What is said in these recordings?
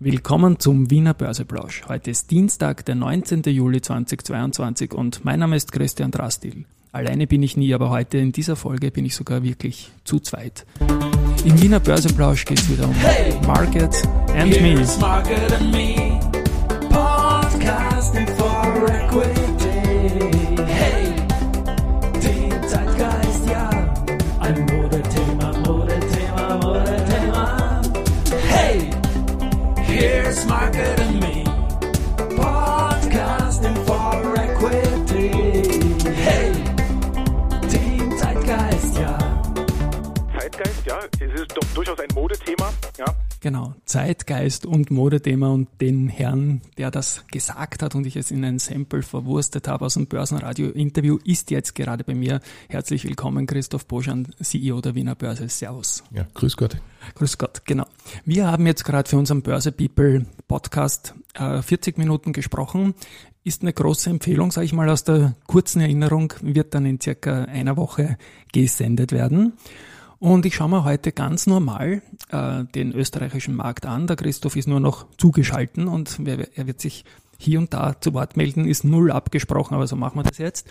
Willkommen zum Wiener Börseplausch. Heute ist Dienstag, der 19. Juli 2022 und mein Name ist Christian Drastil. Alleine bin ich nie, aber heute in dieser Folge bin ich sogar wirklich zu zweit. Im Wiener Börseplausch geht es wieder um hey, Market and Me. Market and me. Zeitgeist, ja, es ist doch durchaus ein Modethema, ja. Genau, Zeitgeist und Modethema und den Herrn, der das gesagt hat und ich es in ein Sample verwurstet habe aus dem Börsenradio-Interview, ist jetzt gerade bei mir. Herzlich willkommen, Christoph Boschan, CEO der Wiener Börse. Servus. Ja, grüß Gott. Grüß Gott, genau. Wir haben jetzt gerade für unseren Börse People Podcast äh, 40 Minuten gesprochen. Ist eine große Empfehlung, sage ich mal, aus der kurzen Erinnerung, wird dann in circa einer Woche gesendet werden. Und ich schaue mir heute ganz normal äh, den österreichischen Markt an. Der Christoph ist nur noch zugeschalten und er wird sich hier und da zu Wort melden, ist null abgesprochen, aber so machen wir das jetzt.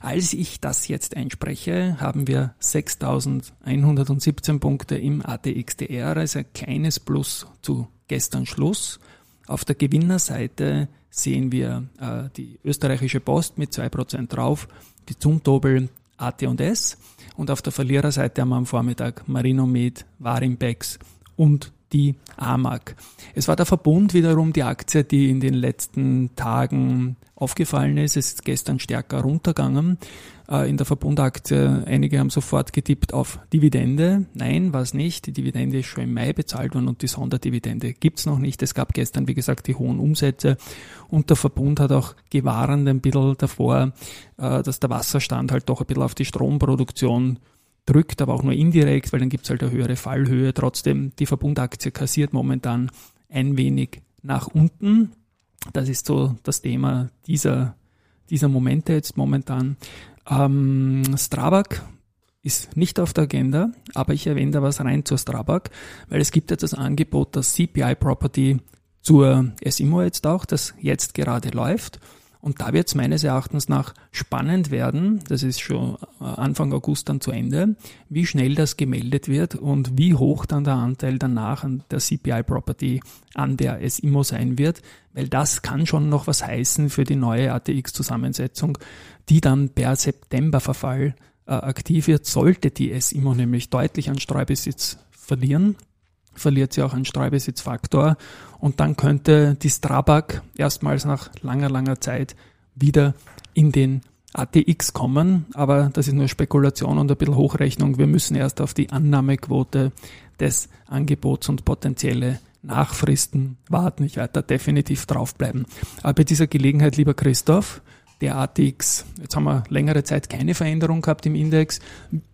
Als ich das jetzt einspreche, haben wir 6.117 Punkte im ATXDR, also ein kleines Plus zu gestern Schluss. Auf der Gewinnerseite sehen wir äh, die österreichische Post mit 2% drauf, die Zumtobel AT&S und auf der Verliererseite haben wir am Vormittag Marinomed, Warimpex und die AMAG. Es war der Verbund wiederum die Aktie, die in den letzten Tagen aufgefallen ist. Es ist gestern stärker runtergegangen. Äh, in der Verbundaktie, einige haben sofort getippt auf Dividende. Nein, war es nicht. Die Dividende ist schon im Mai bezahlt worden und die Sonderdividende gibt's noch nicht. Es gab gestern, wie gesagt, die hohen Umsätze und der Verbund hat auch gewarnt ein bisschen davor, äh, dass der Wasserstand halt doch ein bisschen auf die Stromproduktion drückt, aber auch nur indirekt, weil dann gibt's halt eine höhere Fallhöhe. Trotzdem, die Verbundaktie kassiert momentan ein wenig nach unten. Das ist so das Thema dieser, dieser Momente jetzt momentan. Ähm, Strabag ist nicht auf der Agenda, aber ich erwähne da was rein zur Strabag, weil es gibt jetzt das Angebot, das CPI Property zur SIMO jetzt auch, das jetzt gerade läuft. Und da wird es meines Erachtens nach spannend werden, das ist schon äh, Anfang August dann zu Ende, wie schnell das gemeldet wird und wie hoch dann der Anteil danach an der CPI Property an der SIMO sein wird, weil das kann schon noch was heißen für die neue ATX-Zusammensetzung, die dann per Septemberverfall äh, aktiv wird, sollte die SIMO nämlich deutlich an Streubesitz verlieren verliert sie auch einen Streubesitzfaktor und dann könnte die Strabag erstmals nach langer, langer Zeit wieder in den ATX kommen, aber das ist nur Spekulation und ein bisschen Hochrechnung. Wir müssen erst auf die Annahmequote des Angebots und potenzielle Nachfristen warten. Ich werde da definitiv draufbleiben. Aber bei dieser Gelegenheit, lieber Christoph, der ATX, jetzt haben wir längere Zeit keine Veränderung gehabt im Index.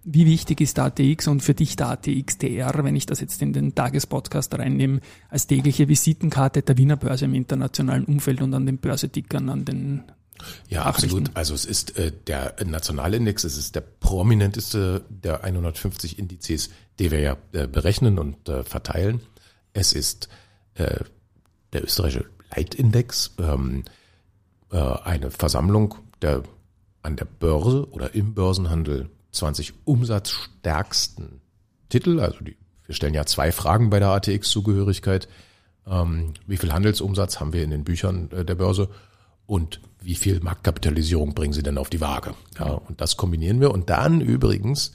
Wie wichtig ist der ATX und für dich der ATX DR, wenn ich das jetzt in den Tagespodcast reinnehme, als tägliche Visitenkarte der Wiener Börse im internationalen Umfeld und an den Börsetickern, an den ja, absolut. Also es ist äh, der Nationalindex, es ist der prominenteste der 150 Indizes, die wir ja äh, berechnen und äh, verteilen. Es ist äh, der österreichische Leitindex. Ähm, äh, eine Versammlung der an der Börse oder im Börsenhandel 20 umsatzstärksten Titel. Also die, wir stellen ja zwei Fragen bei der ATX-Zugehörigkeit. Ähm, wie viel Handelsumsatz haben wir in den Büchern äh, der Börse und wie viel Marktkapitalisierung bringen sie denn auf die Waage? Ja, und das kombinieren wir. Und dann übrigens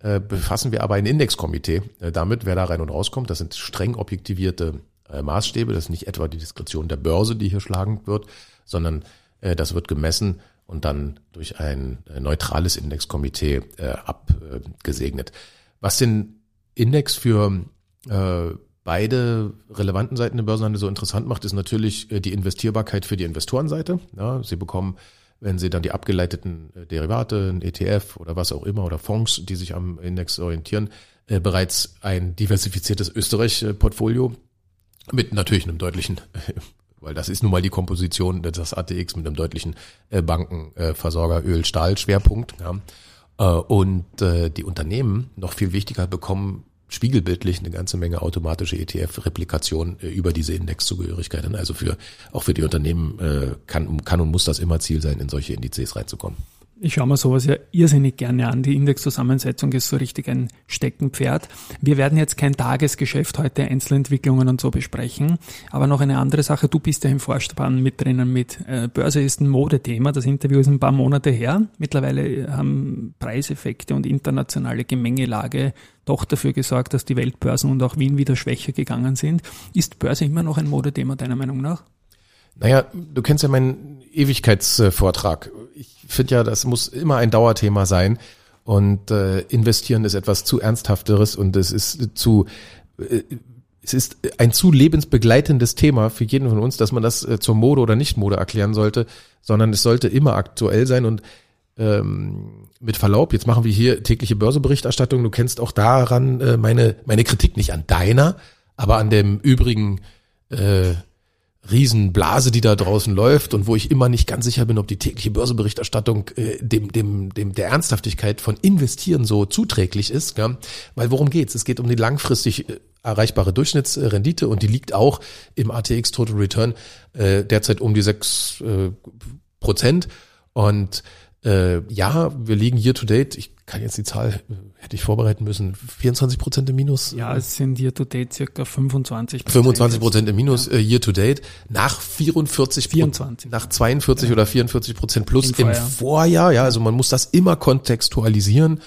äh, befassen wir aber ein Indexkomitee äh, damit, wer da rein und rauskommt. Das sind streng objektivierte äh, Maßstäbe. Das ist nicht etwa die Diskretion der Börse, die hier schlagend wird, sondern äh, das wird gemessen und dann durch ein äh, neutrales Indexkomitee äh, abgesegnet. Was den Index für beide relevanten Seiten der Börsenhandel so interessant macht, ist natürlich die Investierbarkeit für die Investorenseite. Sie bekommen, wenn sie dann die abgeleiteten Derivate, ein ETF oder was auch immer oder Fonds, die sich am Index orientieren, äh, bereits ein diversifiziertes Österreich-Portfolio mit natürlich einem deutlichen weil das ist nun mal die Komposition des ATX mit einem deutlichen äh, Bankenversorger Öl-Stahl-Schwerpunkt. Ja. Äh, und äh, die Unternehmen, noch viel wichtiger, bekommen spiegelbildlich eine ganze Menge automatische ETF-Replikation äh, über diese Indexzugehörigkeit. Also für auch für die Unternehmen äh, kann, kann und muss das immer Ziel sein, in solche Indizes reinzukommen. Ich schaue mir sowas ja irrsinnig gerne an. Die Indexzusammensetzung ist so richtig ein Steckenpferd. Wir werden jetzt kein Tagesgeschäft heute Einzelentwicklungen und so besprechen, aber noch eine andere Sache. Du bist ja im Vorspann mit drinnen mit äh, Börse ist ein Modethema. Das Interview ist ein paar Monate her. Mittlerweile haben Preiseffekte und internationale Gemengelage doch dafür gesorgt, dass die Weltbörsen und auch Wien wieder schwächer gegangen sind. Ist Börse immer noch ein Modethema deiner Meinung nach? Naja, du kennst ja meinen Ewigkeitsvortrag. Ich finde ja, das muss immer ein Dauerthema sein. Und äh, investieren ist etwas zu ernsthafteres und es ist zu äh, es ist ein zu lebensbegleitendes Thema für jeden von uns, dass man das äh, zur Mode oder Nicht-Mode erklären sollte, sondern es sollte immer aktuell sein und ähm, mit Verlaub, jetzt machen wir hier tägliche Börseberichterstattung. Du kennst auch daran äh, meine, meine Kritik nicht an deiner, aber an dem übrigen äh, Riesenblase, die da draußen läuft und wo ich immer nicht ganz sicher bin, ob die tägliche Börseberichterstattung äh, dem, dem, dem der Ernsthaftigkeit von Investieren so zuträglich ist. Ja? Weil worum geht's? Es geht um die langfristig äh, erreichbare Durchschnittsrendite und die liegt auch im ATX Total Return äh, derzeit um die sechs äh, Prozent. Und äh, ja, wir liegen year to date, ich kann jetzt die Zahl, äh, hätte ich vorbereiten müssen, 24 Prozent im Minus. Ja, es sind year to date circa 25 Prozent. 25 Prozent im Minus ja. äh, year to date. Nach 44 24. Nach 42 ja. oder 44 Prozent plus im Vorjahr. im Vorjahr. Ja, also man muss das immer kontextualisieren.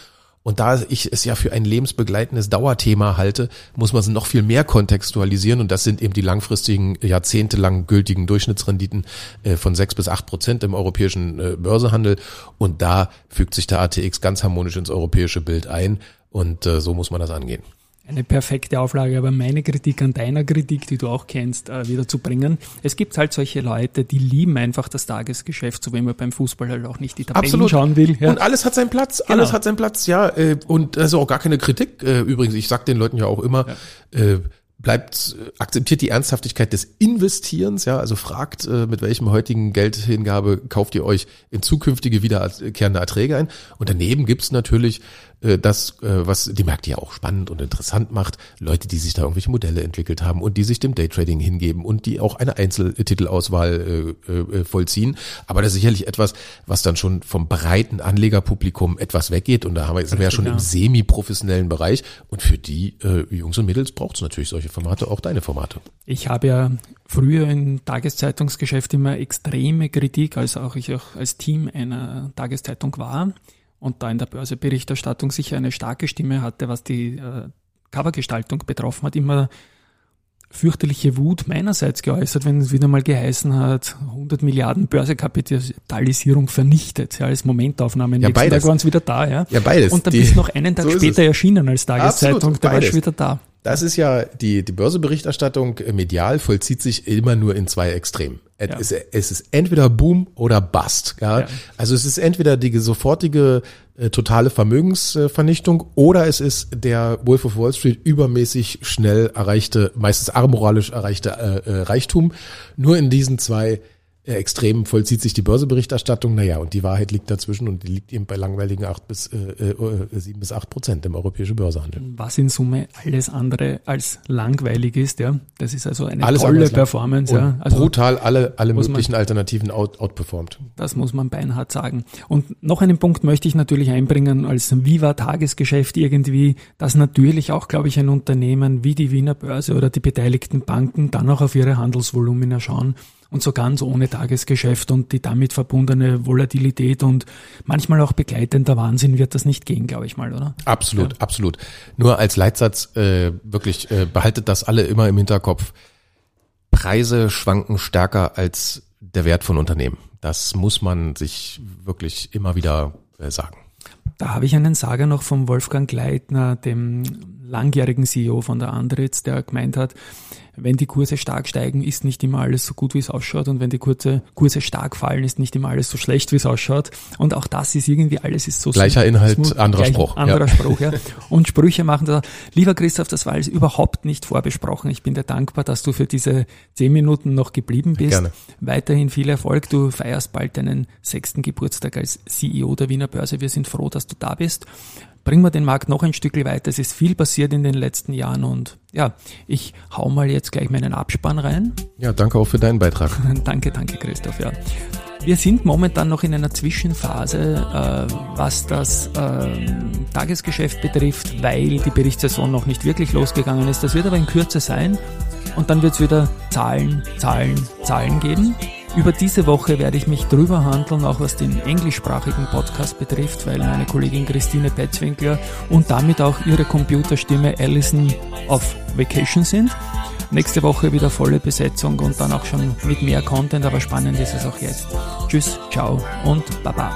Und da ich es ja für ein lebensbegleitendes Dauerthema halte, muss man es noch viel mehr kontextualisieren. Und das sind eben die langfristigen, jahrzehntelang gültigen Durchschnittsrenditen äh, von sechs bis acht Prozent im europäischen äh, Börsehandel. Und da fügt sich der ATX ganz harmonisch ins europäische Bild ein. Und äh, so muss man das angehen eine perfekte Auflage, aber meine Kritik an deiner Kritik, die du auch kennst, äh, wieder zu bringen. Es gibt halt solche Leute, die lieben einfach das Tagesgeschäft, so wie man beim Fußball halt auch nicht die Tabellen Absolut. schauen will. Ja. Und alles hat seinen Platz, genau. alles hat seinen Platz, ja. Äh, und also auch gar keine Kritik. Äh, übrigens, ich sag den Leuten ja auch immer, ja bleibt, akzeptiert die Ernsthaftigkeit des Investierens, ja, also fragt, mit welchem heutigen Geldhingabe kauft ihr euch in zukünftige wiederkehrende Erträge ein. Und daneben gibt's natürlich das, äh, was die Märkte ja auch spannend und interessant macht, Leute, die sich da irgendwelche Modelle entwickelt haben und die sich dem Daytrading hingeben und die auch eine Einzeltitelauswahl äh, äh, vollziehen. Aber das ist sicherlich etwas, was dann schon vom breiten Anlegerpublikum etwas weggeht. Und da haben wir, sind wir ja schon im semi-professionellen Bereich. Und für die äh, Jungs und Mädels braucht es natürlich solche Formate, auch deine Formate. Ich habe ja früher im Tageszeitungsgeschäft immer extreme Kritik, als auch ich auch als Team einer Tageszeitung war und da in der Börseberichterstattung sicher eine starke Stimme hatte, was die äh, Covergestaltung betroffen hat, immer fürchterliche Wut meinerseits geäußert, wenn es wieder mal geheißen hat, 100 Milliarden Börsekapitalisierung vernichtet, ja, als Momentaufnahme. Ja, beides. Tag waren sie wieder da, ja. Ja, beides. Und dann die, bist du noch einen Tag so später erschienen als Tageszeitung, Absolut, da warst du wieder da. Das ist ja, die, die Börseberichterstattung medial vollzieht sich immer nur in zwei Extremen. Ja. Es, es, ist entweder Boom oder Bust. Ja? ja? Also es ist entweder die sofortige äh, totale Vermögensvernichtung oder es ist der Wolf of Wall Street übermäßig schnell erreichte, meistens armoralisch erreichte äh, äh, Reichtum. Nur in diesen zwei extrem vollzieht sich die Börseberichterstattung. Naja, und die Wahrheit liegt dazwischen und die liegt eben bei langweiligen acht bis äh, äh, sieben bis acht Prozent im europäischen Börsehandel. Was in Summe alles andere als langweilig ist, ja. Das ist also eine alles tolle Performance, ja. Also brutal alle, alle möglichen man, Alternativen out, outperformed. Das muss man beinhart sagen. Und noch einen Punkt möchte ich natürlich einbringen als Viva-Tagesgeschäft irgendwie, dass natürlich auch, glaube ich, ein Unternehmen wie die Wiener Börse oder die beteiligten Banken dann auch auf ihre Handelsvolumina schauen und so ganz ohne Tagesgeschäft und die damit verbundene Volatilität und manchmal auch begleitender Wahnsinn wird das nicht gehen, glaube ich mal, oder? Absolut, ja. absolut. Nur als Leitsatz äh, wirklich äh, behaltet das alle immer im Hinterkopf. Preise schwanken stärker als der Wert von Unternehmen. Das muss man sich wirklich immer wieder äh, sagen. Da habe ich einen Sager noch vom Wolfgang Gleitner, dem langjährigen CEO von der Andritz, der gemeint hat, wenn die Kurse stark steigen, ist nicht immer alles so gut, wie es ausschaut. Und wenn die Kurse, Kurse stark fallen, ist nicht immer alles so schlecht, wie es ausschaut. Und auch das ist irgendwie, alles ist so Gleicher so, Inhalt, smooth, anderer gleich, Spruch. Anderer ja. Spruch, ja. Und Sprüche machen das. Lieber Christoph, das war alles überhaupt nicht vorbesprochen. Ich bin dir dankbar, dass du für diese zehn Minuten noch geblieben bist. Gerne. Weiterhin viel Erfolg. Du feierst bald deinen sechsten Geburtstag als CEO der Wiener Börse. Wir sind froh, dass du da bist bringen wir den Markt noch ein Stück weiter. Es ist viel passiert in den letzten Jahren und ja, ich hau mal jetzt gleich meinen Abspann rein. Ja, danke auch für deinen Beitrag. danke, danke, Christoph. Ja. Wir sind momentan noch in einer Zwischenphase, äh, was das äh, Tagesgeschäft betrifft, weil die Berichtssaison noch nicht wirklich losgegangen ist. Das wird aber in Kürze sein und dann wird es wieder Zahlen, Zahlen, Zahlen geben. Über diese Woche werde ich mich drüber handeln, auch was den englischsprachigen Podcast betrifft, weil meine Kollegin Christine Petzwinkler und damit auch ihre Computerstimme Alison auf Vacation sind. Nächste Woche wieder volle Besetzung und dann auch schon mit mehr Content, aber spannend ist es auch jetzt. Tschüss, ciao und baba.